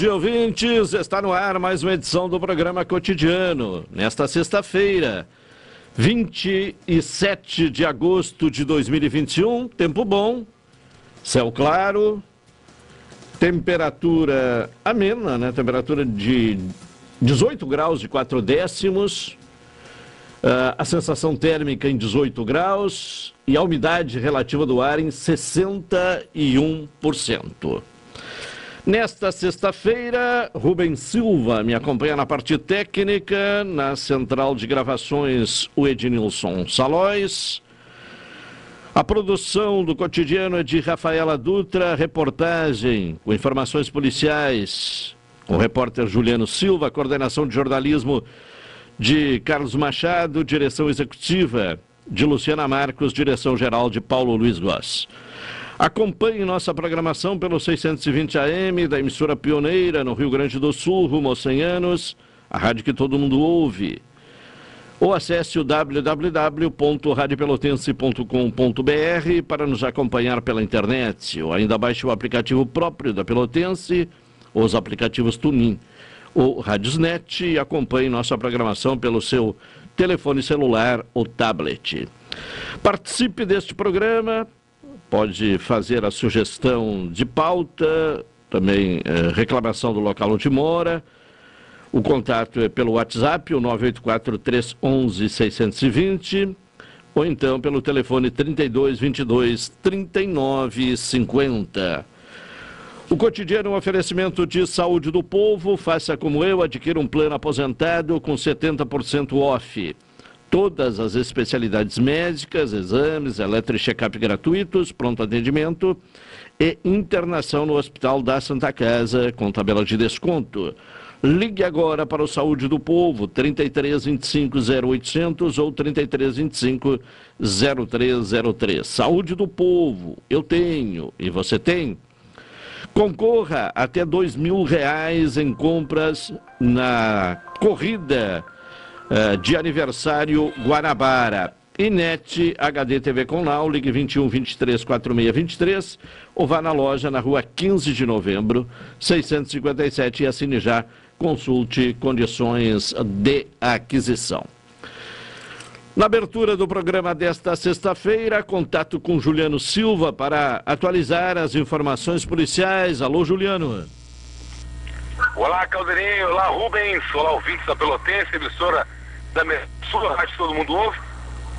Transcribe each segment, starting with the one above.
Dia, ouvintes. Está no ar mais uma edição do programa cotidiano. Nesta sexta-feira, 27 de agosto de 2021, tempo bom, céu claro, temperatura amena, né? Temperatura de 18 graus de 4 décimos, uh, a sensação térmica em 18 graus e a umidade relativa do ar em 61%. Nesta sexta-feira, Rubens Silva me acompanha na parte técnica, na central de gravações, o Ednilson Salóis. A produção do cotidiano é de Rafaela Dutra, reportagem com informações policiais, o repórter Juliano Silva, coordenação de jornalismo de Carlos Machado, direção executiva de Luciana Marcos, direção geral de Paulo Luiz Goss. Acompanhe nossa programação pelo 620 AM da emissora pioneira no Rio Grande do Sul, rumo aos 100 anos, a rádio que todo mundo ouve. Ou acesse o www.radiopelotense.com.br para nos acompanhar pela internet, ou ainda baixe o aplicativo próprio da Pelotense, ou os aplicativos Tunin ou Radiosnet e acompanhe nossa programação pelo seu telefone celular ou tablet. Participe deste programa pode fazer a sugestão de pauta, também é, reclamação do local onde mora. O contato é pelo WhatsApp, o 984-311-620, ou então pelo telefone 3222-3950. O cotidiano é um oferecimento de saúde do povo. Faça como eu, adquira um plano aposentado com 70% off todas as especialidades médicas, exames, eletrocheck-up gratuitos, pronto atendimento e internação no Hospital da Santa Casa com tabela de desconto. Ligue agora para o Saúde do Povo, 33 25 0800 ou 33 25 0303. Saúde do Povo, eu tenho e você tem. Concorra até dois mil reais em compras na corrida uh, de aniversário Guanabara. Inet HD TV com Now, ligue 21 23 46 23 ou vá na loja na rua 15 de novembro, 657 e assine já. Consulte condições de aquisição. Na abertura do programa desta sexta-feira, contato com Juliano Silva para atualizar as informações policiais. Alô, Juliano. Olá, Caldeirinho. Olá, Rubens. Olá, ouvintes da Pelotense, emissora da sua rádio todo mundo ouve,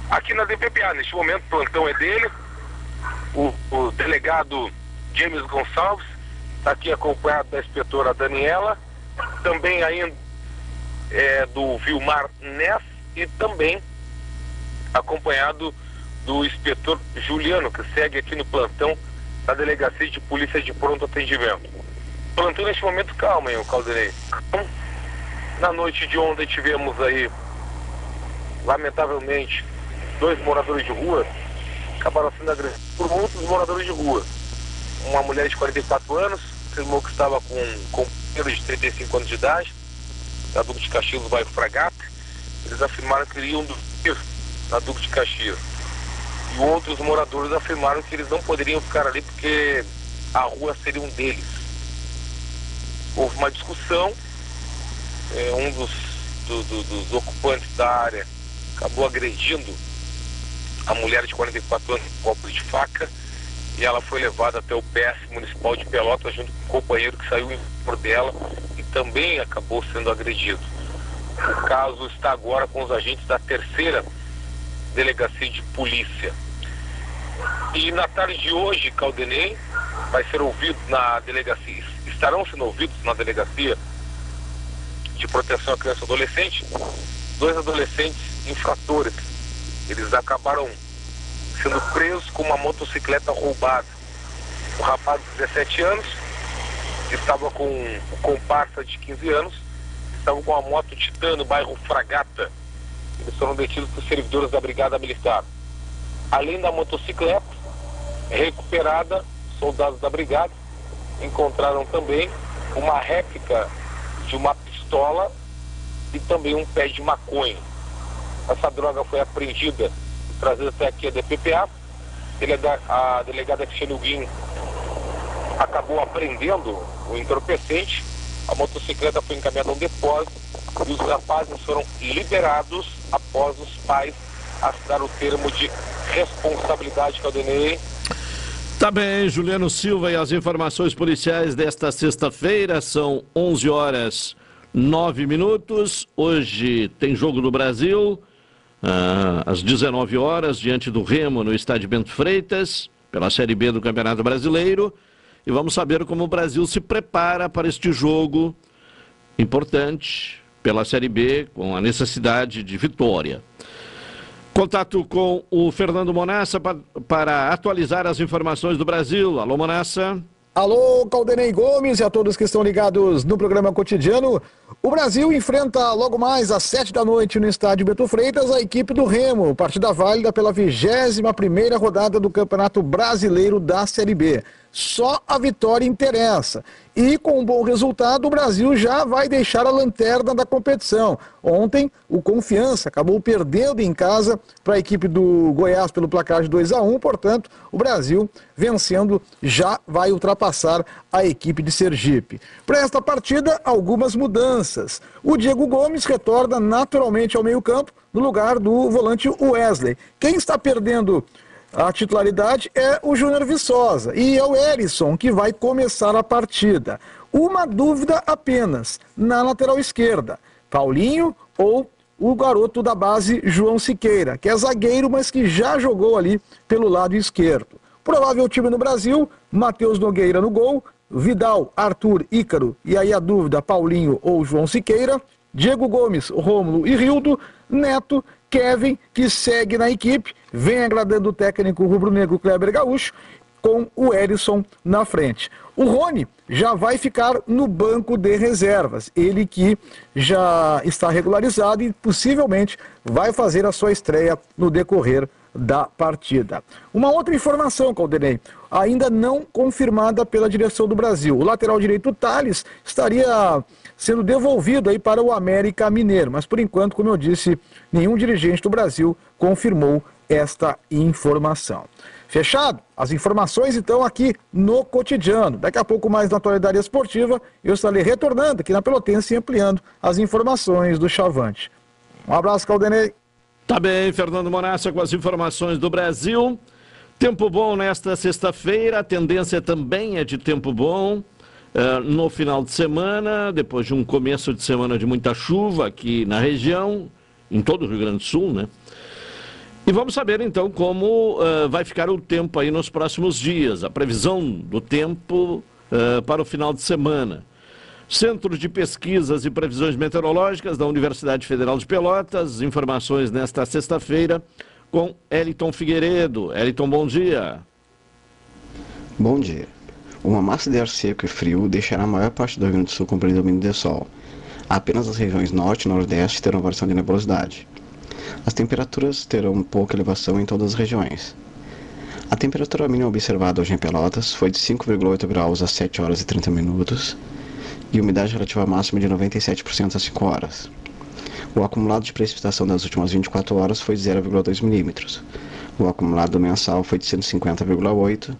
aqui na DPPA. Neste momento o plantão é dele, o, o delegado James Gonçalves, está aqui acompanhado da inspetora Daniela, também ainda é, do Vilmar Ness e também acompanhado do inspetor Juliano, que segue aqui no plantão da Delegacia de Polícia de Pronto Atendimento. Plantão neste momento calma, hein, Calderei. Na noite de ontem tivemos aí lamentavelmente, dois moradores de rua acabaram sendo agredidos por outros moradores de rua. Uma mulher de 44 anos afirmou que estava com um companheiro de 35 anos de idade, da Duque de Caxias, do bairro Fragata. Eles afirmaram que iriam dormir na Duque de Caxias. E outros moradores afirmaram que eles não poderiam ficar ali porque a rua seria um deles. Houve uma discussão, é, um dos, do, do, dos ocupantes da área acabou agredindo a mulher de 44 anos com copos de faca e ela foi levada até o PS municipal de Pelotas junto com um companheiro que saiu por dela e também acabou sendo agredido. O caso está agora com os agentes da terceira delegacia de polícia. E na tarde de hoje, Caldenei vai ser ouvido na delegacia, estarão sendo ouvidos na delegacia de proteção à criança e adolescente, dois adolescentes infratores. Eles acabaram sendo presos com uma motocicleta roubada. O rapaz de 17 anos estava com o comparsa de 15 anos, estava com a moto Titã no bairro Fragata. Eles foram detidos por servidores da Brigada Militar. Além da motocicleta, recuperada, soldados da Brigada encontraram também uma réplica de uma pistola e também um pé de maconha. Essa droga foi apreendida e trazida até aqui a DPPA. A delegada Cristiane Huguin acabou apreendendo o entorpecente. A motocicleta foi encaminhada a um depósito e os rapazes foram liberados após os pais assinar o termo de responsabilidade que eu denei Tá bem, Juliano Silva e as informações policiais desta sexta-feira são 11 horas 9 minutos. Hoje tem jogo do Brasil ah, às 19 horas diante do Remo no estádio Bento Freitas pela Série B do Campeonato Brasileiro e vamos saber como o Brasil se prepara para este jogo importante pela Série B com a necessidade de vitória. Contato com o Fernando Monassa para atualizar as informações do Brasil. Alô, Monassa. Alô, Caldenei Gomes e a todos que estão ligados no programa cotidiano. O Brasil enfrenta logo mais às sete da noite no estádio Beto Freitas a equipe do Remo, partida válida pela vigésima primeira rodada do Campeonato Brasileiro da Série B. Só a vitória interessa. E com um bom resultado, o Brasil já vai deixar a lanterna da competição. Ontem, o Confiança acabou perdendo em casa para a equipe do Goiás pelo placar de 2 a 1 portanto, o Brasil vencendo já vai ultrapassar a equipe de Sergipe. Para esta partida, algumas mudanças. O Diego Gomes retorna naturalmente ao meio-campo no lugar do volante Wesley. Quem está perdendo a titularidade é o Júnior Viçosa e é o Erisson que vai começar a partida. Uma dúvida apenas na lateral esquerda: Paulinho ou o garoto da base João Siqueira, que é zagueiro, mas que já jogou ali pelo lado esquerdo. Provável time no Brasil: Matheus Nogueira no gol, Vidal, Arthur, Ícaro e aí a dúvida: Paulinho ou João Siqueira. Diego Gomes, Rômulo e Rildo, Neto, Kevin, que segue na equipe, vem agradando o técnico rubro-negro Kleber Gaúcho, com o Erisson na frente. O Rony já vai ficar no banco de reservas, ele que já está regularizado e possivelmente vai fazer a sua estreia no decorrer da partida. Uma outra informação, Caldenei, ainda não confirmada pela direção do Brasil. O lateral direito Thales estaria sendo devolvido aí para o América Mineiro. Mas por enquanto, como eu disse, nenhum dirigente do Brasil confirmou esta informação. Fechado? As informações então aqui no cotidiano. Daqui a pouco mais na atualidade esportiva, eu estarei retornando aqui na Pelotense e ampliando as informações do Chavante. Um abraço, Caldenei. Tá bem, Fernando Monassa com as informações do Brasil. Tempo bom nesta sexta-feira, a tendência também é de tempo bom. Uh, no final de semana, depois de um começo de semana de muita chuva aqui na região, em todo o Rio Grande do Sul, né? E vamos saber então como uh, vai ficar o tempo aí nos próximos dias, a previsão do tempo uh, para o final de semana. Centro de Pesquisas e Previsões Meteorológicas da Universidade Federal de Pelotas, informações nesta sexta-feira com Eliton Figueiredo. Eliton, bom dia. Bom dia. Uma massa de ar seco e frio deixará a maior parte do Rio Grande do Sul com predomínio de sol. Apenas as regiões norte e nordeste terão variação de nebulosidade. As temperaturas terão pouca elevação em todas as regiões. A temperatura mínima observada hoje em Pelotas foi de 5,8 graus às 7 horas e 30 minutos e umidade relativa máxima de 97% às 5 horas. O acumulado de precipitação das últimas 24 horas foi de 0,2 milímetros. O acumulado mensal foi de 150,8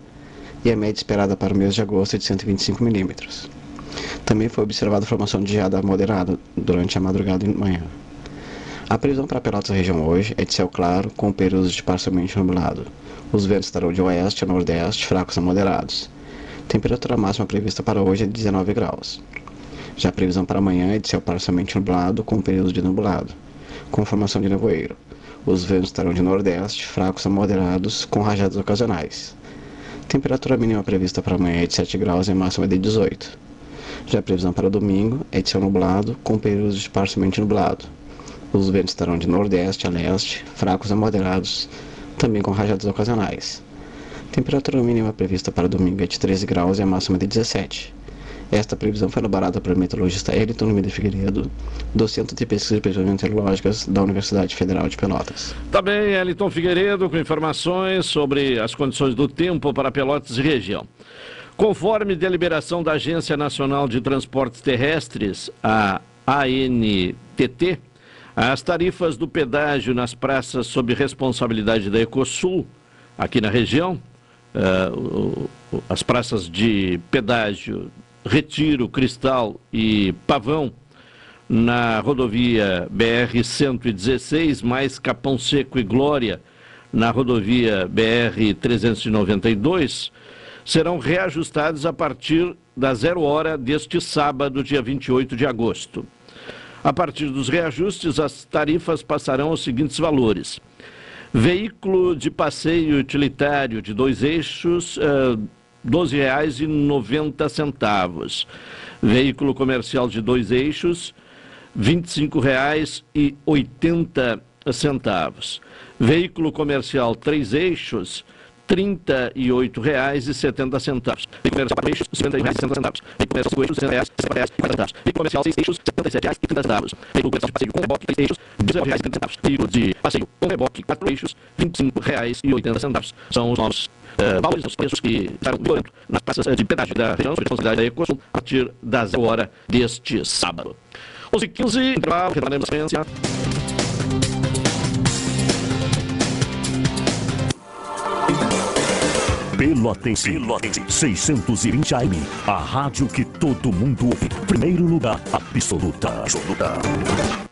e a média esperada para o mês de agosto é de 125 milímetros. Também foi observada formação de geada moderada durante a madrugada e manhã. A previsão para Pelotas região hoje é de céu claro, com períodos de parcialmente nublado. Os ventos estarão de oeste a nordeste, fracos a moderados. Temperatura máxima prevista para hoje é de 19 graus. Já a previsão para amanhã é de céu parcialmente nublado com períodos de nublado, com formação de nevoeiro. Os ventos estarão de nordeste, fracos a moderados, com rajadas ocasionais. Temperatura mínima prevista para amanhã é de 7 graus e a máxima é de 18. Já a previsão para domingo é de céu nublado, com períodos de parcialmente nublado. Os ventos estarão de nordeste a leste, fracos a moderados, também com rajadas ocasionais. Temperatura mínima prevista para domingo é de 13 graus e a máxima de 17. Esta previsão foi elaborada pelo meteorologista Elton Lima de Figueiredo, do Centro de Pesquisas e Previsões Meteorológicas da Universidade Federal de Pelotas. Também Elton Figueiredo com informações sobre as condições do tempo para Pelotas e região. Conforme deliberação da Agência Nacional de Transportes Terrestres, a ANTT, as tarifas do pedágio nas praças sob responsabilidade da Ecosul, aqui na região, uh, as praças de pedágio Retiro, Cristal e Pavão, na rodovia BR-116, mais Capão Seco e Glória, na rodovia BR-392, serão reajustados a partir da zero hora deste sábado, dia 28 de agosto. A partir dos reajustes, as tarifas passarão aos seguintes valores. Veículo de passeio utilitário de dois eixos, uh, R$ 12,90. Veículo comercial de dois eixos, R$ 25,80. Veículo comercial três eixos, R$ 38,70. Veículo comercial eixos, R$ 51,60. Veículo comercial cinco eixos, R$ 60,40. Veículo comercial seis eixos, R$ 77,30. Veículo comercial de passeio com reboque três eixos, R$ 19,30. Veículo de passeio com reboque quatro eixos, R$ 25,80. São os novos uh, valores dos preços que estarão vigorando nas praças de pedágio da região sob responsabilidade da Ecosul a partir das hora deste sábado. 11h15, intervalo, retornaremos à sequência. Pelotense. Pelotense. 620 AM. A rádio que todo mundo ouve. Primeiro lugar, absoluta. Absoluta.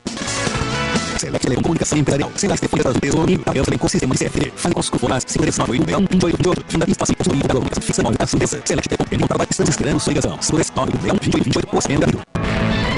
Select Leão Comunicação Imperial. Select Folhas do Tesouro. Imperial também com sistema de CFD. Fancos Cufonas. Segurança 981 128 Fim da pista 5 Sul da Gomes. Fixa 9 da Sudesa. Select Teco. Penhão para estamos esperando sua ligação. Segurança 9 28 28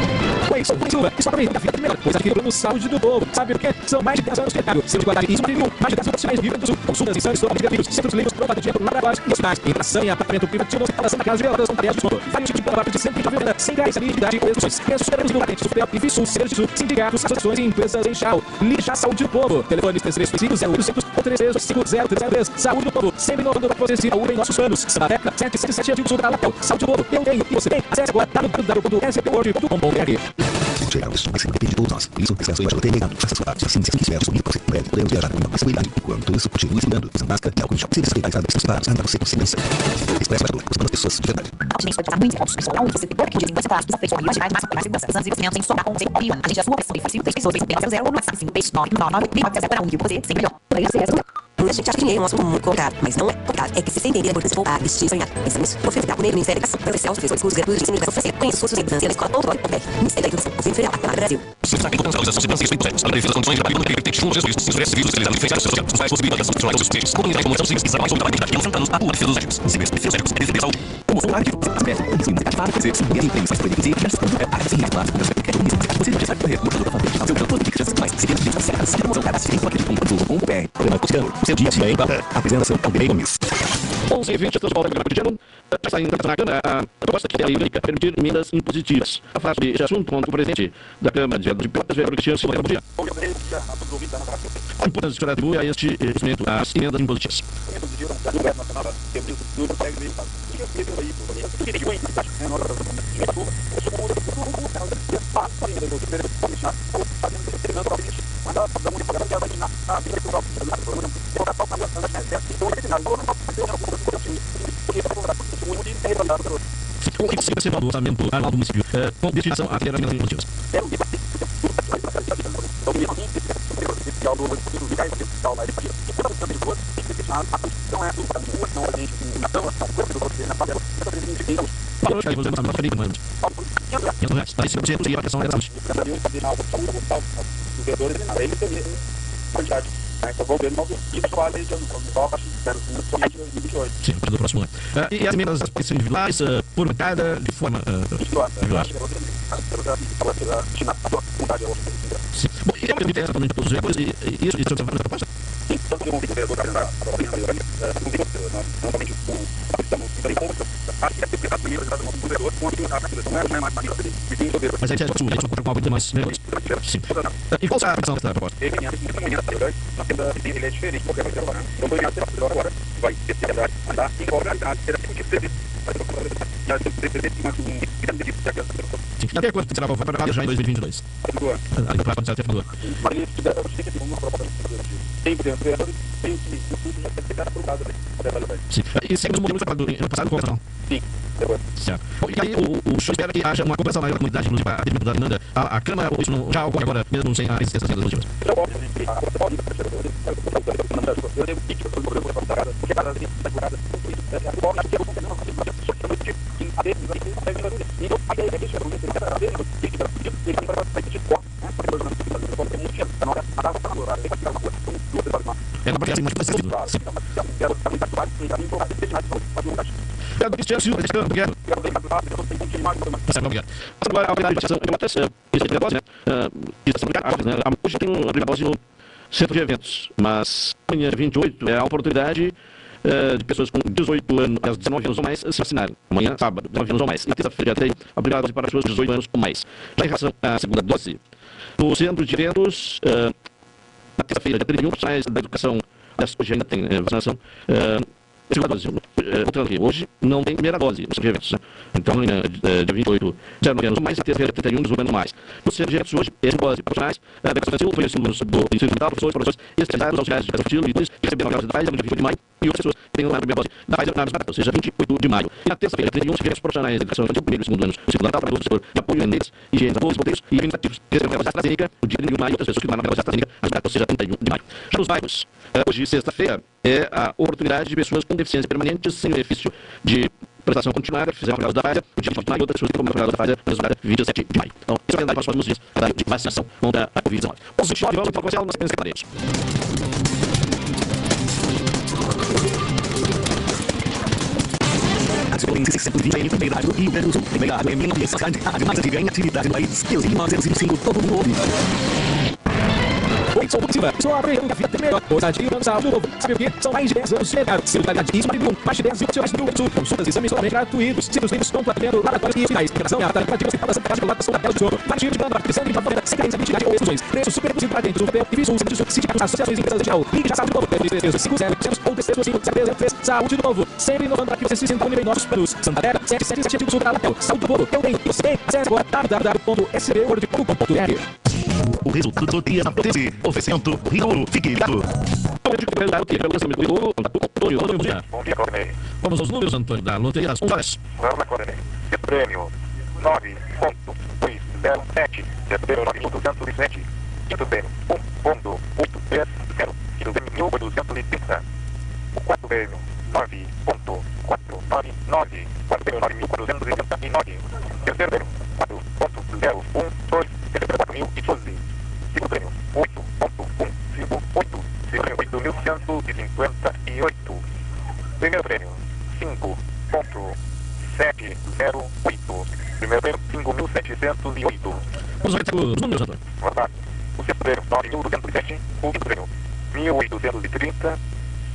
Orçamento Gabido. Oi, sou o Silva. Estou aproveitando a fila primeiro, pois aqui no plano Saúde do Povo. Sabe por quê? São mais de 10 anos mercado. Selo de qualidade e sobrevivo. Mais de 10 profissionais do Grande do Sul. Consultas, exames, todos gratuitos. Centros livres, pronto atendimento, laboratórios e hospitais. Inflação e apartamento privativo. Instalação da casa de veladoras com tarefas de desconto. Vários tipos de palavra de 130 venda. Sem gás, habilidade e preços. Superamos do patente, Supel, Ifisul, Serviço, sindicatos, associações e empresas em Chau. Lixa Saúde do Povo. Telefone 3335 0800 ou 3350 Saúde do Povo. Sempre inovando para você se em nossos planos. Sabateca 777 Antigo Sul da Lapel. Saúde do Povo. Eu tenho e você tem. Acesse agora www.scpworld.com.br. Chegamos, mas depende de todos nós. Por isso, esse é o ter negado. Faça sua parte. Assim, se quiser assumir você, breve, podemos viajar com uma possibilidade. Enquanto isso, continue estudando, máscara e em gel. Se desrespeitar as regras separadas, anda você com segurança. Expresso Barador, aproximando as pessoas de verdade. Altamente pode passar muitos pontos. Pessoal, você tem pouco de desenvolver seus desafeitos com imaginar mais para e sonar com você. Orion, a gente é a sua pessoa e pessoas. 6 0 no WhatsApp 5 6 9 9 9 9 para um e você sempre melhor. Daí você é a gente acha que dinheiro é um assunto muito complicado, mas não é complicado. É que se entender a importância de poupar, investir, sonhar. Pensamos, ofertar o Ministério da Educação, Professor, professores, cursos gratuitos de e educação oferecer. Os cursos de segurança na escola.org.br. Ministério da Educação, Governo Federal, Brasil. Se e de censura, civis, especializados, diferenciados, sociais, os mais possibilidades das funcionários dos peixes, comunidade, comunicação, civis, exame, sobre trabalho, identidade, Luz, a defesa dos agentes, civis, defesa médicos, defesa da saúde. Como formulário de aspecto, ensino, ativado, fazer, subir de emprego, faz proibido e diversas coisas, área assim, não sei o que é isso, você não sabe correr, mudando da família, seu canto, de crianças, mais, se tem de certas, se promoção, o seu dia a dia em Bata, apresentação, Caldeirei Gomes. 11 e 20, estamos voltando para o cotidiano. Está saindo na Câmara a proposta que é a lei vai permitir emendas impositivas. A sobre esse assunto com o presidente da Câmara de de Pelotas, vereador Cristiano Silva. Bom dia. A importância que atribui a este instrumento, as emendas impositivas. Ficou em cima do orçamento anual do município, com destinação a que vamos fazer para mano. E reais, para isso você conseguir a questão da saúde. Então vou ver novo e trabalho de ano, só a partir de 2028. Sim, do próximo ano. Uh, e as emendas individuais, uh, por bancada, de forma uh, individual. Sim. Bom, e é uma evidência também de todos os vereadores, e, e isso, isso é uma proposta? Sim, tanto que eu é não é é sua, é sua E é tá é. Então, que e que. Até quando será preparado já em 2022? Ali para acontecer até final do ano. Mas ele tiver, eu que uma proposta tem que tem que tudo já tem que ser aprovado. Sim. E seguimos o modelo que foi passado com a Sim. Certo. E aí o, o senhor espera que haja uma cooperação maior da comunidade, inclusive a atendimento da demanda, a, a Câmara, ou isso não, já ocorre agora, mesmo sem a existência das legislativas? É. Tá certo, obrigado. Agora, a autoridade de ação, eu até sei, isso é negócio, né? Hoje tem um no centro de eventos, mas amanhã, 28, é a oportunidade uh, de pessoas com 18 anos, 19 anos ou mais se vacinarem. Amanhã, sábado, 19 anos ou mais. E terça-feira, tem obrigado para pessoas de 18 anos ou mais. Já em relação à segunda dose, no centro de eventos, uh, na terça-feira, dia 31, profissionais da educação, hoje ainda tem uh, vacinação, segunda dose. Voltando aqui, hoje não tem primeira dose no centro de eventos. Então, amanhã, dia 28, 19 anos mais, e terça-feira, 31, 18 anos mais. De eventos, hoje, é dose profissionais da educação civil, foi ensino do ensino fundamental, professores, professores especializados, auxiliares de educação civil, líderes, que receberam a Pfizer no dia 28 de maio, e outras pessoas que têm a primeira dose da Pfizer na ou seja, 28 de maio. E na terça-feira, 31, se profissionais da educação infantil, primeiro e segundo anos, ensino fundamental, trabalhadores do setor de apoio neles, higiene, avós, bombeiros e administrativos, receberam a dose da AstraZeneca no dia 31 de maio, e outras pessoas que tomaram a dose da AstraZeneca, ou seja, 31 de maio. Já nos bairros, hoje, sexta-feira, é a oportunidade de pessoas com deficiência permanente sem benefício de prestação continuada, que fizeram a da Pfizer, no dia 20 de maio, e outras pessoas que tomaram a da Pfizer, na data 27 de maio. Então, esse é o calendário para os próximos dias de vacinação contra a Covid-19. 11 29, vamos para o comercial nas apenas secretarias. em 620 em Primeirado do Rio Grande do Sul. Primeirado é menos de a demanda de ganha atividade no país. Que os irmãos eles ensinam todo mundo ouve. Oi, sou o Silva. Sou a Breno da Melhor. Ousadia e novo. Sabe o que? São mais de 10 anos de mercado. E marido. Mais de 10 mil profissionais do Sul. Consultas e exames totalmente gratuitos. Sítios livros com tratamento, laboratórios e finais. Interação e Casa de do de e. Preços super para dentro do. E visos, serviços, sindicatos, associações e empresas de geral. Ligue já saúde novo. 33 50 ou 33 Saúde do novo. Sempre inovando para que você se sinta único em nossos produtos. Santander, 777 do Sul da Latel. Saúde do povo. Eu tenho. Você. Acesse agora www.sbworld.com.br. O resultado da loteria na Protese. Oferecimento Rio Fique ligado. Vamos aos números, Antônio, da loteria. Um horas. Prêmio 9.207. Terceiro 9.207. Quinto prêmio 1.830. Quinto prêmio 1.830. O quarto prêmio 9.499. Quarto prêmio 9.489. Terceiro prêmio 4.012. Terceiro prêmio 4.012. Segundo prêmio 8.158. Segundo prêmio 8.158. Primeiro prêmio 5.708. Primeiro prêmio 5.708. Vamos ver os números, Antônio. Verdade. O segundo prêmio 9.207. O quinto prêmio 1.830.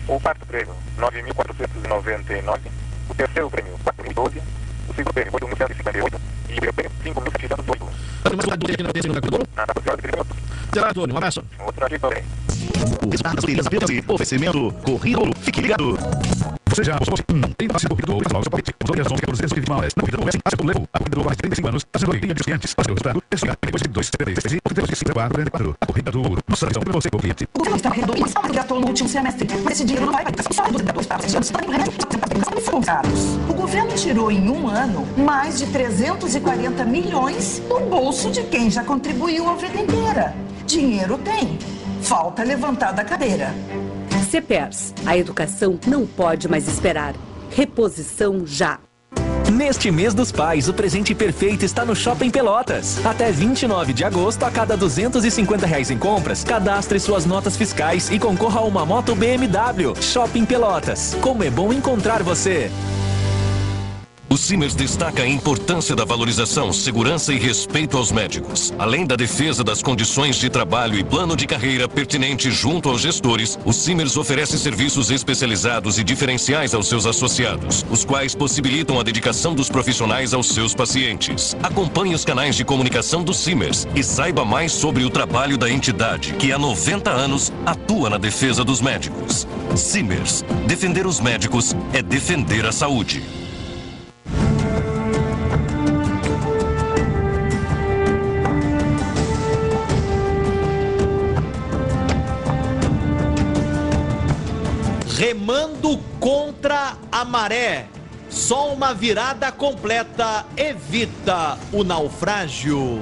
O quarto prêmio 9.499. O terceiro prêmio 4.012. O segundo prêmio 8.158. E o primeiro prêmio 5.708. Antônio, mais uma aqui na terceira da Nada, senhora, obrigado. Será, Antônio? Um abraço. O resultado das apenas oferecimento Corrida. Fique ligado. Você já postou Não tem passe corrida do ouro nacional. Seu palpite. Os loterias 11 14 120 males. Não corrida do ouro. Acha pelo levo. A corrida do mais de 35 anos. A sendo linha de clientes. Para o resultado. Esse depois de 2 73 13 ou 32 54 44. A corrida do ouro. Nossa visão para você, o cliente. O governo está criando uma sala de gastou no último semestre, mas esse dinheiro não vai para a só dos educadores para os anos para remédio. O governo tirou em um ano mais de 340 milhões do bolso de quem já contribuiu a vida inteira. Dinheiro tem. Falta levantar da cadeira. CEPERS. A educação não pode mais esperar. Reposição já. Neste mês dos pais, o presente perfeito está no Shopping Pelotas. Até 29 de agosto, a cada 250 reais em compras, cadastre suas notas fiscais e concorra a uma moto BMW. Shopping Pelotas. Como é bom encontrar você. O Simers destaca a importância da valorização, segurança e respeito aos médicos. Além da defesa das condições de trabalho e plano de carreira pertinente junto aos gestores, o Simers oferece serviços especializados e diferenciais aos seus associados, os quais possibilitam a dedicação dos profissionais aos seus pacientes. Acompanhe os canais de comunicação do Simers e saiba mais sobre o trabalho da entidade, que há 90 anos atua na defesa dos médicos. Simers. Defender os médicos é defender a saúde. Remando contra a maré. Só uma virada completa evita o naufrágio.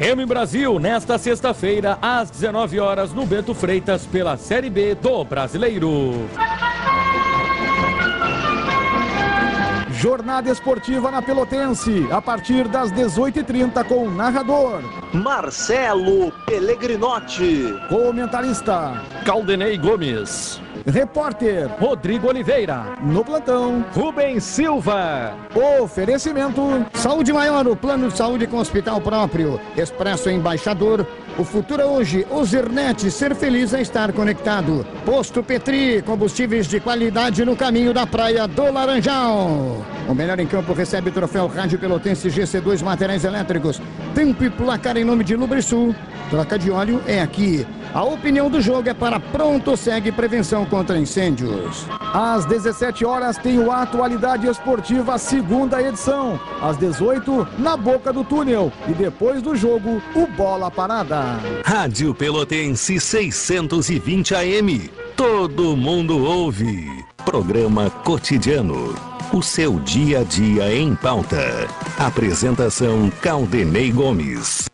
Remo em Brasil, nesta sexta-feira, às 19 horas, no Bento Freitas, pela Série B do Brasileiro. Jornada esportiva na Pelotense, a partir das 18h30 com o narrador. Marcelo Pellegrinotti, comentarista. Caldenei Gomes, repórter Rodrigo Oliveira, no plantão Rubens Silva. Oferecimento Saúde Maior, o plano de saúde com hospital próprio. Expresso Embaixador. O futuro é hoje. Ozernet, ser feliz é estar conectado. Posto Petri, combustíveis de qualidade no caminho da praia do Laranjal. O melhor em campo recebe o troféu Rádio Pelotense GC2 Materiais Elétricos. Tempo e placar em nome de Lubrisul. Troca de óleo é aqui. A opinião do jogo é para Pronto Segue Prevenção contra Incêndios. Às 17 horas tem o Atualidade Esportiva, segunda edição. Às 18, na boca do túnel. E depois do jogo, o Bola Parada. Rádio Pelotense 620 AM. Todo mundo ouve. Programa cotidiano. O seu dia a dia em pauta. Apresentação Caldenei Gomes.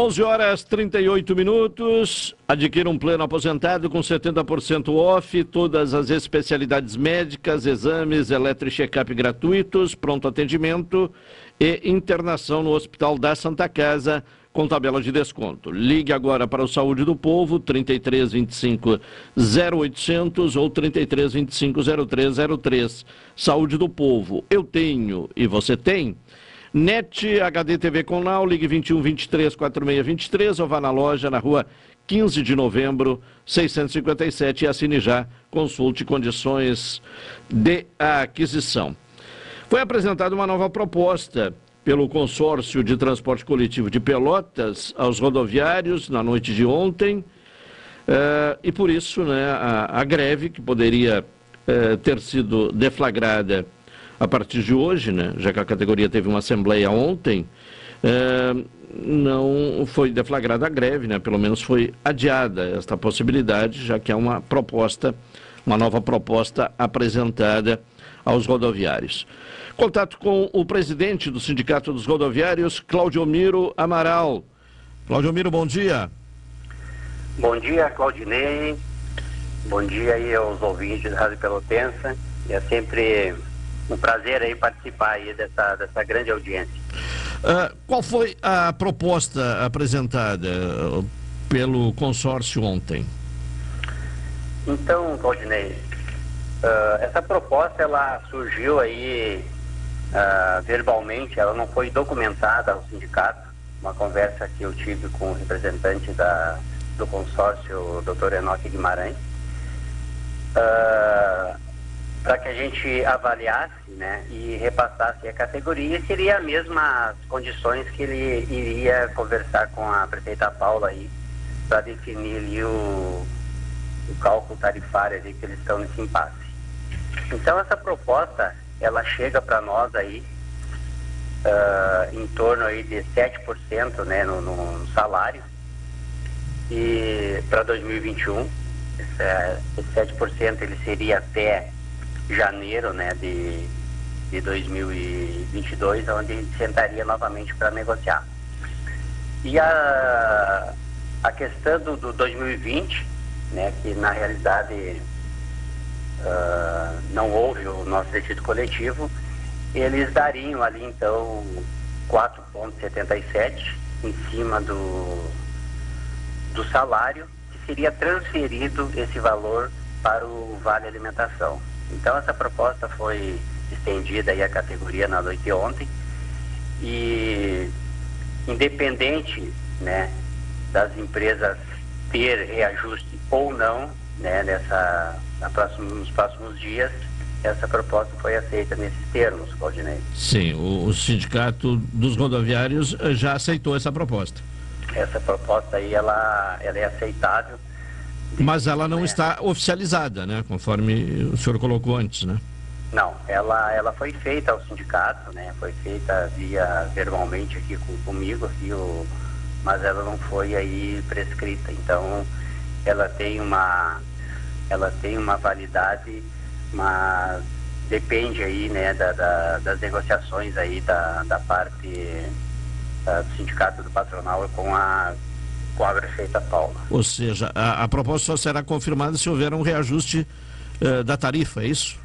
Onze horas 38 minutos. Adquira um plano aposentado com 70% off, todas as especialidades médicas, exames, eletrocheck-up gratuitos, pronto atendimento e internação no Hospital da Santa Casa com tabela de desconto. Ligue agora para o Saúde do Povo, 33 25 0800 ou 33 25 0303. Saúde do Povo, eu tenho e você tem? NET HD TV com Now, ligue 21 23 46 23 ou vá na loja na rua 15 de novembro, 657 e assine já. Consulte condições de aquisição. Foi apresentada uma nova proposta pelo consórcio de transporte coletivo de Pelotas aos rodoviários na noite de ontem. Uh, e por isso né, a, a greve, que poderia uh, ter sido deflagrada a partir de hoje, né, já que a categoria teve uma assembleia ontem, uh, não foi deflagrada a greve, né, pelo menos foi adiada esta possibilidade, já que é uma proposta, uma nova proposta apresentada aos rodoviários. Contato com o presidente do Sindicato dos Rodoviários, Claudio Miro Amaral. Claudio Miro, bom dia. Bom dia, Claudinei. Bom dia aí aos ouvintes da Rádio Pelotense. É sempre um prazer aí participar aí dessa, dessa grande audiência. Uh, qual foi a proposta apresentada pelo consórcio ontem? Então, Claudinei, uh, essa proposta ela surgiu aí uh, verbalmente, ela não foi documentada ao sindicato. Uma conversa que eu tive com o representante da, do consórcio, o doutor Enoque Guimarães, uh, para que a gente avaliasse né, e repassasse a categoria, seria as mesmas condições que ele iria conversar com a prefeita Paula aí, para definir ali o, o cálculo tarifário ali que eles estão nesse impasse. Então essa proposta ela chega para nós aí uh, em torno aí de 7% né, no, no salário. E para 2021, esse, esse 7% ele seria até janeiro né, de, de 2022, onde gente sentaria novamente para negociar. E a, a questão do, do 2020, né, que na realidade uh, não houve o nosso decido coletivo, eles dariam ali então 4,77 em cima do, do salário, que seria transferido esse valor para o Vale Alimentação. Então essa proposta foi estendida aí à categoria na noite de ontem e independente né, das empresas ter reajuste ou não né, nessa, na próximo, nos próximos dias, essa proposta foi aceita nesses termos, Claudinei. Sim, o, o sindicato dos rodoviários eh, já aceitou essa proposta. Essa proposta aí, ela, ela é aceitável. Mas ela não está oficializada, né? Conforme o senhor colocou antes, né? Não, ela, ela foi feita ao sindicato, né? Foi feita via verbalmente aqui com, comigo, aqui, o, mas ela não foi aí prescrita. Então, ela tem uma, ela tem uma validade mas depende aí, né, da, da, das negociações aí da, da parte da, do sindicato do patronal com a com a prefeita Paula. Ou seja, a, a proposta só será confirmada se houver um reajuste uh, da tarifa, é isso?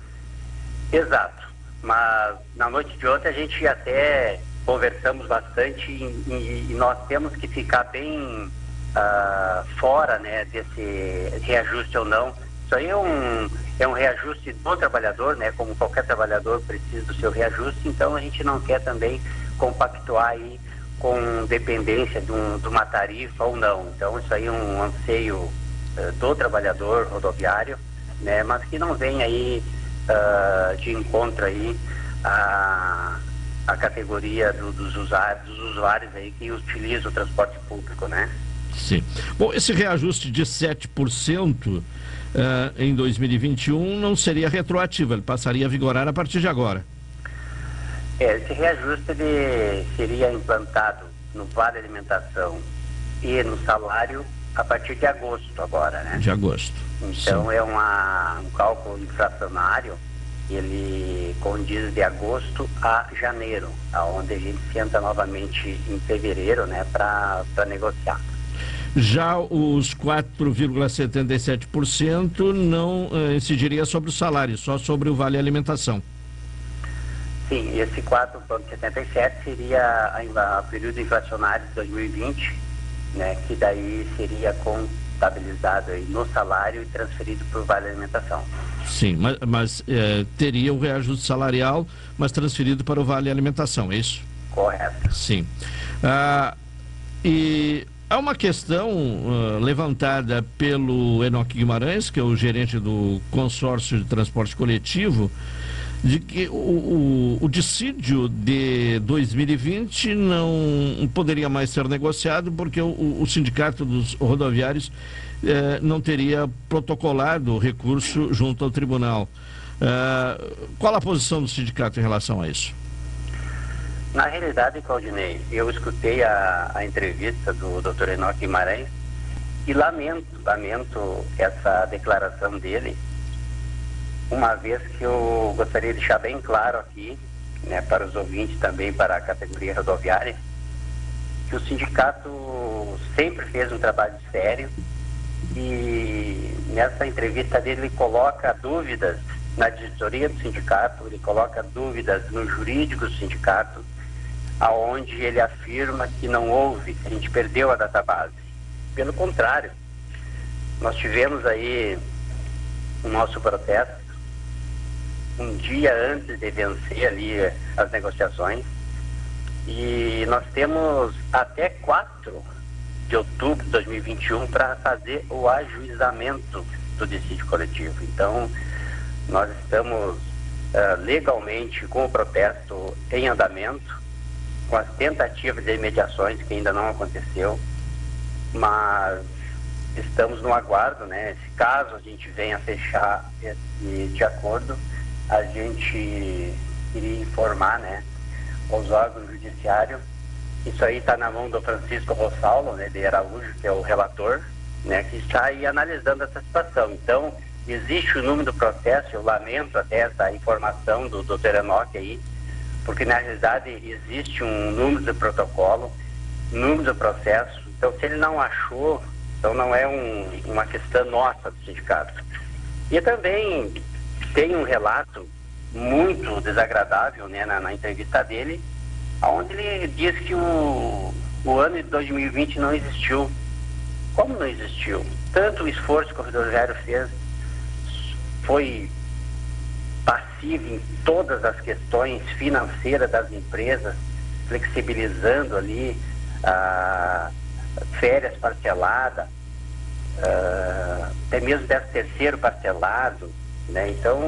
Exato. Mas na noite de ontem a gente até conversamos bastante e, e, e nós temos que ficar bem uh, fora, né, desse reajuste ou não. Isso aí é um é um reajuste do trabalhador, né? Como qualquer trabalhador precisa do seu reajuste, então a gente não quer também compactuar aí com dependência de, um, de uma tarifa ou não. Então isso aí é um anseio uh, do trabalhador rodoviário, né? Mas que não vem aí uh, de encontro aí a, a categoria do, dos, usuários, dos usuários aí que utilizam o transporte público, né? Sim. Bom, esse reajuste de 7% uh, em 2021 não seria retroativo, ele passaria a vigorar a partir de agora. É, esse reajuste ele seria implantado no Vale Alimentação e no salário a partir de agosto agora, né? De agosto. Então Sim. é uma, um cálculo inflacionário, ele condiz de agosto a janeiro, aonde a gente senta novamente em fevereiro, né, para negociar. Já os 4,77% não uh, incidiria sobre o salário, só sobre o vale alimentação. Sim, esse 4,77 seria o período inflacionário de 2020, né, que daí seria contabilizado no salário e transferido para o vale alimentação. Sim, mas, mas é, teria o reajuste salarial, mas transferido para o vale alimentação, é isso? Correto. Sim. Ah, e Há uma questão uh, levantada pelo Enoque Guimarães, que é o gerente do consórcio de transporte coletivo, de que o, o, o dissídio de 2020 não poderia mais ser negociado porque o, o sindicato dos rodoviários eh, não teria protocolado o recurso junto ao tribunal. Uh, qual a posição do sindicato em relação a isso? Na realidade, Claudinei, eu escutei a, a entrevista do Dr. Enoque Guimarães e lamento, lamento essa declaração dele, uma vez que eu gostaria de deixar bem claro aqui, né, para os ouvintes também, para a categoria rodoviária, que o sindicato sempre fez um trabalho sério e nessa entrevista dele ele coloca dúvidas na diretoria do sindicato, ele coloca dúvidas no jurídico do sindicato, aonde ele afirma que não houve, que a gente perdeu a database. Pelo contrário, nós tivemos aí o nosso protesto um dia antes de vencer ali as negociações e nós temos até 4 de outubro de 2021 para fazer o ajuizamento do dissídio coletivo. Então, nós estamos uh, legalmente com o protesto em andamento com as tentativas de mediações que ainda não aconteceu, mas estamos no aguardo, né? Se caso a gente venha fechar esse de acordo, a gente iria informar, né, os órgãos judiciários. Isso aí está na mão do Francisco Rossalvo, né, de Araújo, que é o relator, né, que está aí analisando essa situação. Então, existe o número do processo, eu lamento até essa informação do Dr. Enoque aí, porque na realidade existe um número de protocolo número do processo. Então, se ele não achou, então não é um, uma questão nossa do sindicato. E também tem um relato muito desagradável né, na, na entrevista dele, onde ele diz que o, o ano de 2020 não existiu. Como não existiu? Tanto o esforço que o rodoviário fez foi passivo em todas as questões financeiras das empresas, flexibilizando ali a férias parceladas, uh, até mesmo décimo terceiro parcelado, né? Então,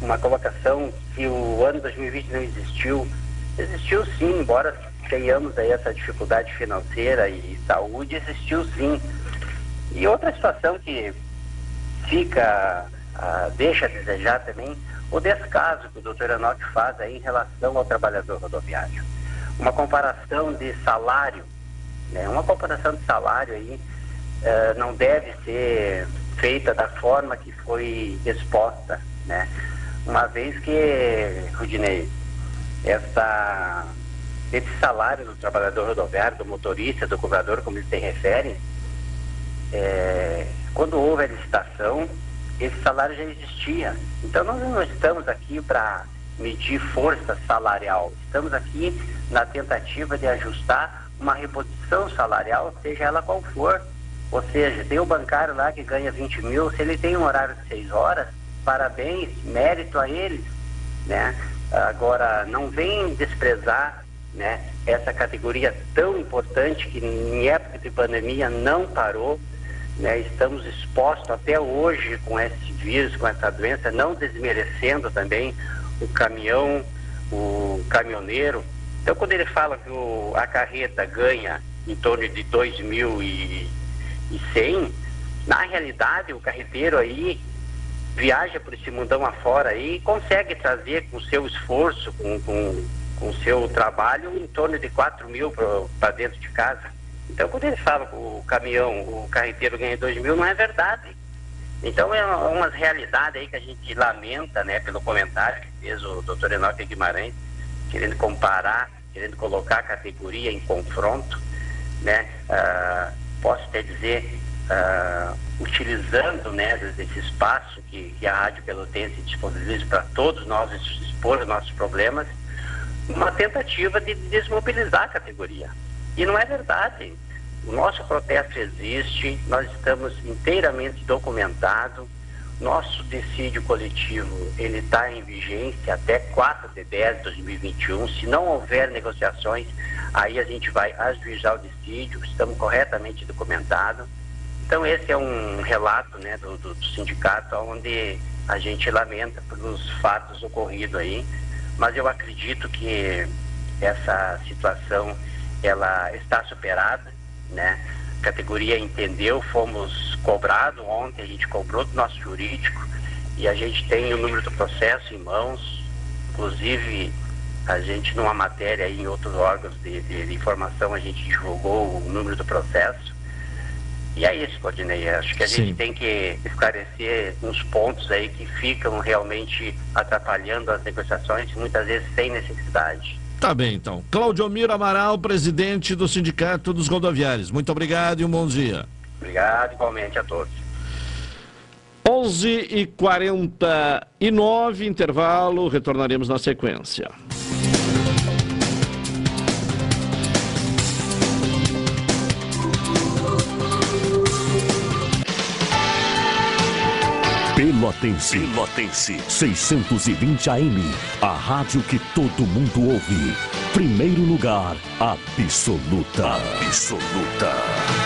uma colocação que o ano 2020 não existiu, existiu sim, embora tenhamos aí essa dificuldade financeira e saúde, existiu sim. E outra situação que fica, uh, deixa a desejar também, o descaso que o doutor Enoch faz aí em relação ao trabalhador rodoviário. Uma comparação de salário, né? uma comparação de salário aí uh, não deve ser feita da forma que foi exposta, né? Uma vez que, Rudinei, essa, esse salário do trabalhador rodoviário, do motorista, do cobrador, como eles se referem, é, quando houve a licitação, esse salário já existia. Então nós não estamos aqui para medir força salarial, estamos aqui na tentativa de ajustar uma reposição salarial, seja ela qual for. Ou seja, tem o bancário lá que ganha 20 mil, se ele tem um horário de 6 horas, parabéns, mérito a eles, né? Agora, não vem desprezar né, essa categoria tão importante que em época de pandemia não parou, né? Estamos expostos até hoje com esse vírus, com essa doença, não desmerecendo também o caminhão, o caminhoneiro. Então, quando ele fala que o, a carreta ganha em torno de 2 mil e 100, na realidade o carreteiro aí viaja por esse mundão afora e consegue trazer com seu esforço, com, com, com seu trabalho, em torno de 4 mil para dentro de casa. Então quando ele fala que o caminhão, o carreteiro ganha 2 mil, não é verdade. Então é umas realidades aí que a gente lamenta, né, pelo comentário que fez o doutor Enoque Guimarães, querendo comparar, querendo colocar a categoria em confronto, né, ah, posso até dizer, uh, utilizando né, desse espaço que, que a Rádio Pelotense disponibiliza para todos nós expor os nossos problemas, uma tentativa de desmobilizar a categoria. E não é verdade. O nosso protesto existe, nós estamos inteiramente documentados, nosso decídio coletivo ele está em vigência até 4 de 10 de 2021. Se não houver negociações, aí a gente vai ajuizar o decídio, estamos corretamente documentados. Então esse é um relato né, do, do, do sindicato onde a gente lamenta pelos fatos ocorridos aí, mas eu acredito que essa situação ela está superada, né? Categoria entendeu, fomos cobrados ontem, a gente cobrou do nosso jurídico e a gente tem o número do processo em mãos, inclusive a gente numa matéria em outros órgãos de, de, de, informação a gente divulgou o número do processo. E é isso, Claudinei. Acho que a Sim. gente tem que esclarecer uns pontos aí que ficam realmente atrapalhando as negociações, muitas vezes sem necessidade. Tá bem, então. Claudio Miro Amaral, presidente do Sindicato dos Rodoviários. Muito obrigado e um bom dia. Obrigado, igualmente a todos. 11 e 49 intervalo, retornaremos na sequência. Pelotense. Pelotense. 620 AM. A rádio que todo mundo ouve. Primeiro lugar, absoluta. Absoluta.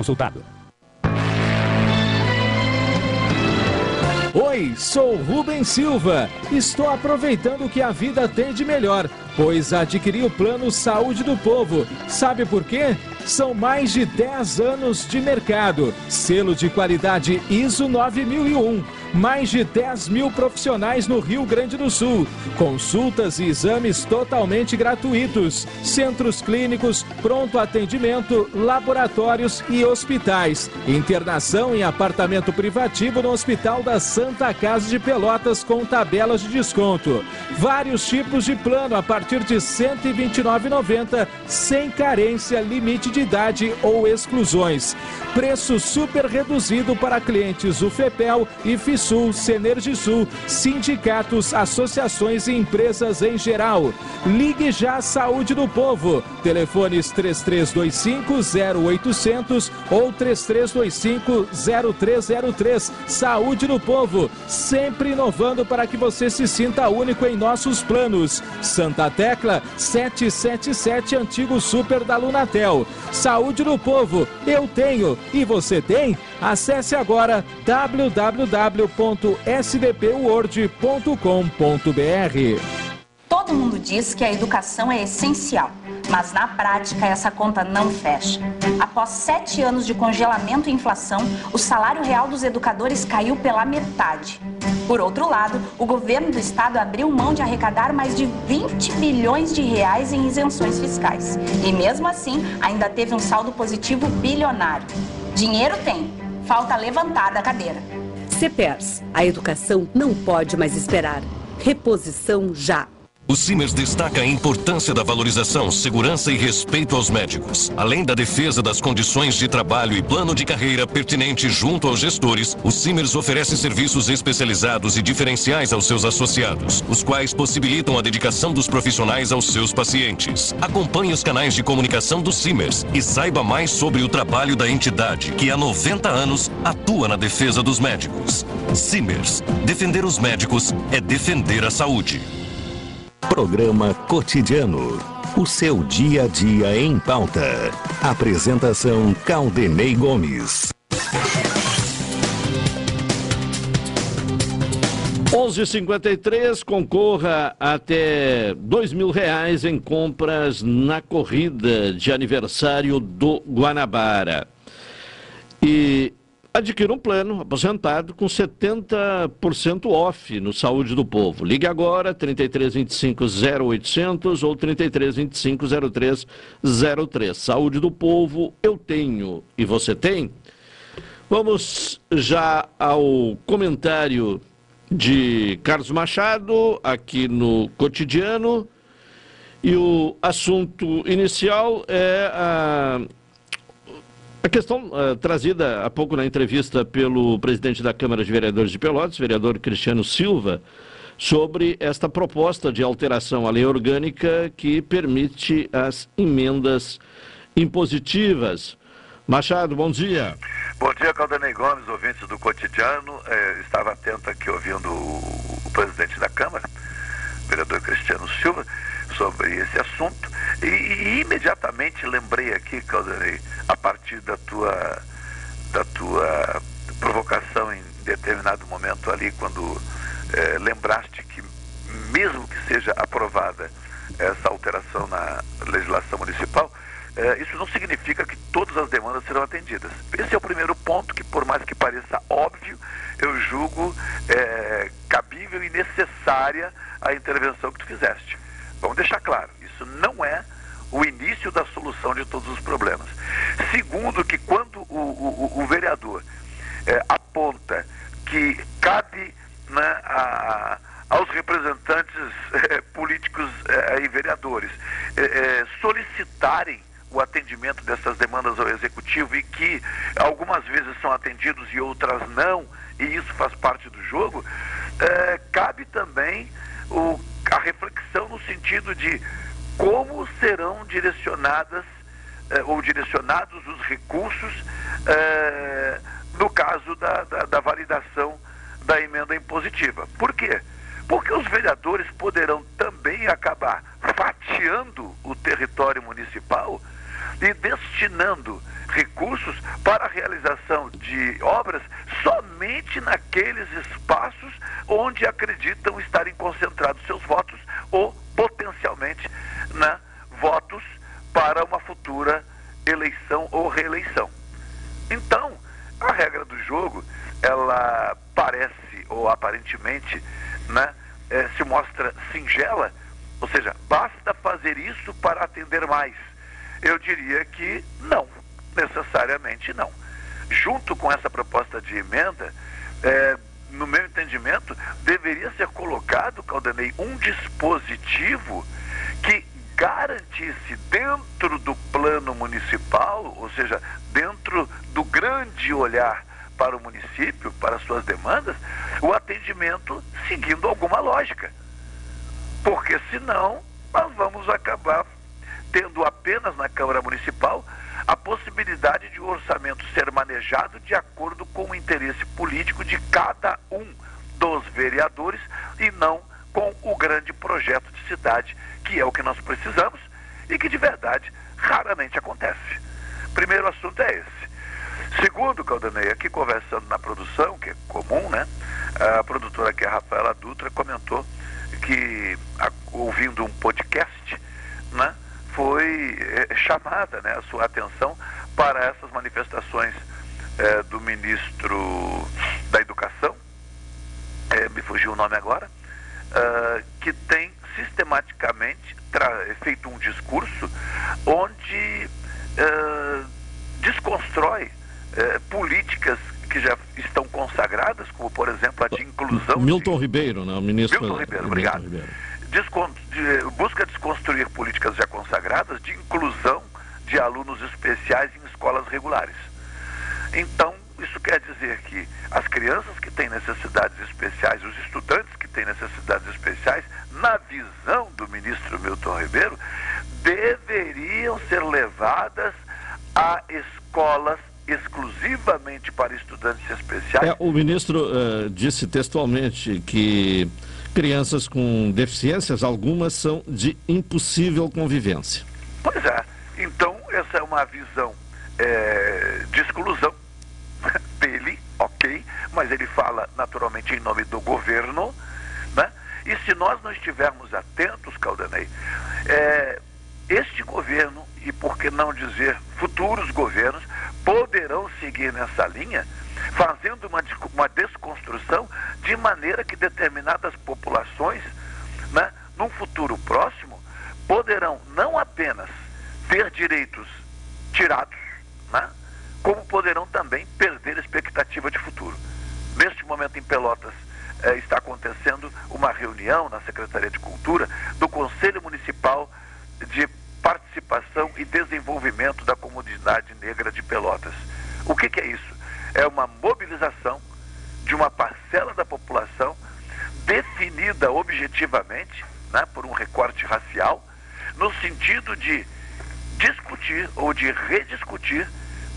consultado. Oi, sou Rubem Silva. Estou aproveitando o que a vida tem de melhor pois adquiriu o plano Saúde do Povo. Sabe por quê? São mais de 10 anos de mercado. Selo de qualidade ISO 9001. Mais de 10 mil profissionais no Rio Grande do Sul. Consultas e exames totalmente gratuitos. Centros clínicos, pronto atendimento, laboratórios e hospitais. Internação em apartamento privativo no Hospital da Santa Casa de Pelotas com tabelas de desconto. Vários tipos de plano a partir de R$ 129,90, sem carência, limite de idade ou exclusões. Preço super reduzido para clientes UFEPEL, IFISUL, Senergisul, sindicatos, associações e empresas em geral. Ligue já à Saúde do Povo. Telefones 3325-0800 ou 3325-0303. Saúde do Povo, sempre inovando para que você se sinta único em nossos planos. Santa Tecla 777, antigo super da Lunatel. Saúde do Povo, eu tenho e você tem? Acesse agora www.sdpword.com.br. Todo mundo diz que a educação é essencial, mas na prática essa conta não fecha. Após sete anos de congelamento e inflação, o salário real dos educadores caiu pela metade. Por outro lado, o governo do estado abriu mão de arrecadar mais de 20 bilhões de reais em isenções fiscais. E mesmo assim, ainda teve um saldo positivo bilionário. Dinheiro tem, falta levantar da cadeira. CEPERS, a educação não pode mais esperar. Reposição já. O Simers destaca a importância da valorização, segurança e respeito aos médicos. Além da defesa das condições de trabalho e plano de carreira pertinente junto aos gestores, o Simers oferece serviços especializados e diferenciais aos seus associados, os quais possibilitam a dedicação dos profissionais aos seus pacientes. Acompanhe os canais de comunicação do Simers e saiba mais sobre o trabalho da entidade, que há 90 anos atua na defesa dos médicos. Simers. Defender os médicos é defender a saúde. Programa Cotidiano. O seu dia a dia em pauta. Apresentação Caldenei Gomes. 11:53 concorra até dois mil reais em compras na corrida de aniversário do Guanabara. E adquira um plano aposentado com 70% off no Saúde do Povo. Ligue agora, 3325 0800 ou 3325 0303. Saúde do Povo, eu tenho e você tem? Vamos já ao comentário de Carlos Machado, aqui no Cotidiano. E o assunto inicial é a, a questão uh, trazida há pouco na entrevista pelo presidente da Câmara de Vereadores de Pelotas, vereador Cristiano Silva, sobre esta proposta de alteração à lei orgânica que permite as emendas impositivas. Machado, bom dia. Bom dia, Caldanei Gomes, ouvintes do cotidiano. É, estava atento aqui ouvindo o, o, presidente da Câmara, vereador Cristiano Silva, sobre esse assunto. E, e imediatamente lembrei aqui, Caldanei, a partir da tua, da tua provocação em determinado momento ali, quando é, lembraste que, mesmo que seja aprovada essa alteração na legislação municipal, é, isso não significa que todas as demandas serão atendidas. Esse é o primeiro ponto que, por mais que pareça óbvio, eu julgo é, cabível e necessária a intervenção que tu fizeste. Vamos deixar claro, isso não é o início da solução de todos os problemas. Segundo, que quando o, o, o vereador é, aponta que cabe né, a, aos representantes é, políticos é, e vereadores solicitarem o atendimento dessas demandas ao executivo e que algumas vezes são atendidos e outras não, e isso faz parte do jogo, cabe também o, a reflexão no sentido de como serão direcionadas é, ou direcionados os recursos é, no caso da, da, da validação da emenda impositiva. Por quê? Porque os vereadores poderão também acabar fatiando o território municipal e destinando recursos para a realização de obras somente naqueles espaços onde acreditam estarem concentrados seus votos ou potencialmente né, votos para uma futura eleição ou reeleição. Então, a regra do jogo, ela parece, ou aparentemente, né, eh, se mostra singela, ou seja, basta fazer isso para atender mais. Eu diria que não, necessariamente não. Junto com essa proposta de emenda, eh, no meu entendimento, deveria ser colocado, Caldanei, um dispositivo que garantisse dentro do plano municipal, ou seja, dentro do grande olhar para o município, para suas demandas, o atendimento seguindo alguma lógica. Porque senão nós vamos acabar tendo apenas na Câmara Municipal a possibilidade de o orçamento ser manejado de acordo com o interesse político de cada um dos vereadores e não com o grande projeto de cidade, que é o que nós precisamos e que de verdade raramente acontece. Primeiro assunto é esse. Segundo, Caldanei, aqui conversando na produção, que é comum, né? A produtora aqui, a Rafaela Dutra, comentou que, ouvindo um podcast, né? Foi é, chamada né, a sua atenção para essas manifestações é, do ministro da Educação, é, me fugiu o nome agora, uh, que tem sistematicamente feito um discurso onde uh, desconstrói uh, políticas que já estão consagradas, como por exemplo a de inclusão. Milton de... Ribeiro, né? O ministro. Milton Ribeiro, obrigado. Ribeiro. De... busca desconstruir políticas já consagradas de inclusão de alunos especiais em escolas regulares. Então, isso quer dizer que as crianças que têm necessidades especiais, os estudantes que têm necessidades especiais, na visão do ministro Milton Ribeiro, deveriam ser levadas a escolas exclusivamente para estudantes especiais. É, o ministro uh, disse textualmente que crianças com deficiências, algumas são de impossível convivência. Pois é. Então, essa é uma visão é, de exclusão dele, ok, mas ele fala naturalmente em nome do governo, né? E se nós não estivermos atentos, Caldanei, é, este governo, e por que não dizer futuros governos, poderão seguir nessa linha, fazendo uma, uma desconstrução de maneira que determinadas populações, né, num futuro próximo, poderão não apenas ter direitos tirados, né, como poderão também perder expectativa de futuro. Neste momento em Pelotas eh, está acontecendo uma reunião na Secretaria de Cultura do Conselho Municipal de Participação e Desenvolvimento da Comunidade Negra de Pelotas. O que, que é isso? É uma mobilização de uma parcela da população definida objetivamente né, por um recorte racial, no sentido de discutir ou de rediscutir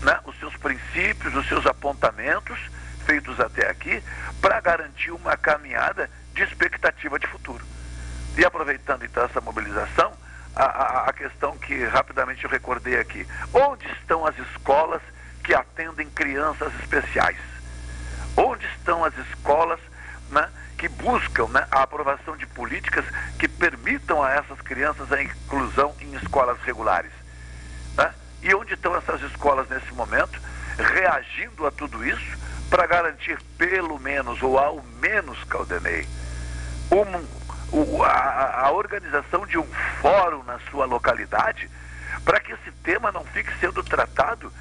né, os seus princípios, os seus apontamentos feitos até aqui, para garantir uma caminhada de expectativa de futuro. E aproveitando então essa mobilização, a, a, a questão que rapidamente eu recordei aqui: onde estão as escolas que atendem crianças especiais? Onde estão as escolas né, que buscam né, a aprovação de políticas que permitam a essas crianças a inclusão em escolas regulares? Né? E onde estão essas escolas nesse momento, reagindo a tudo isso, para garantir pelo menos, ou ao menos, Caldenei, um, a, a organização de um fórum na sua localidade, para que esse tema não fique sendo tratado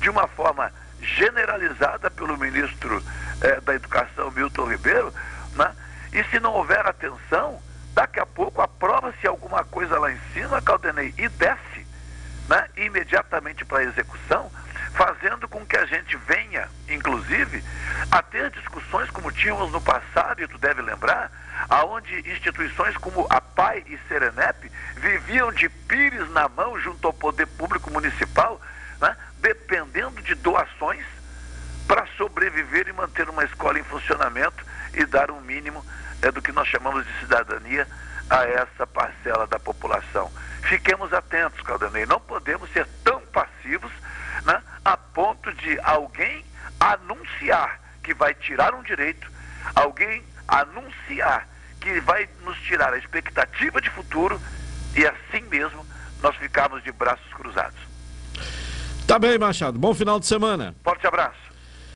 de uma forma generalizada pelo ministro eh, da Educação, Milton Ribeiro, né? e se não houver atenção, daqui a pouco aprova-se alguma coisa lá em cima, Caldenei, e desce né, imediatamente para a execução, fazendo com que a gente venha, inclusive, a ter discussões como tínhamos no passado, e tu deve lembrar, aonde instituições como a PAI e Serenep viviam de pires na mão junto ao poder público municipal, né, dependendo de doações para sobreviver e manter uma escola em funcionamento e dar um mínimo é, do que nós chamamos de cidadania a essa parcela da população. Fiquemos atentos, Caldanei, não podemos ser tão passivos né, a ponto de alguém anunciar que vai tirar um direito, alguém anunciar que vai nos tirar a expectativa de futuro e assim mesmo nós ficarmos de braços cruzados. Tá bem, Machado. Bom final de semana. Forte abraço.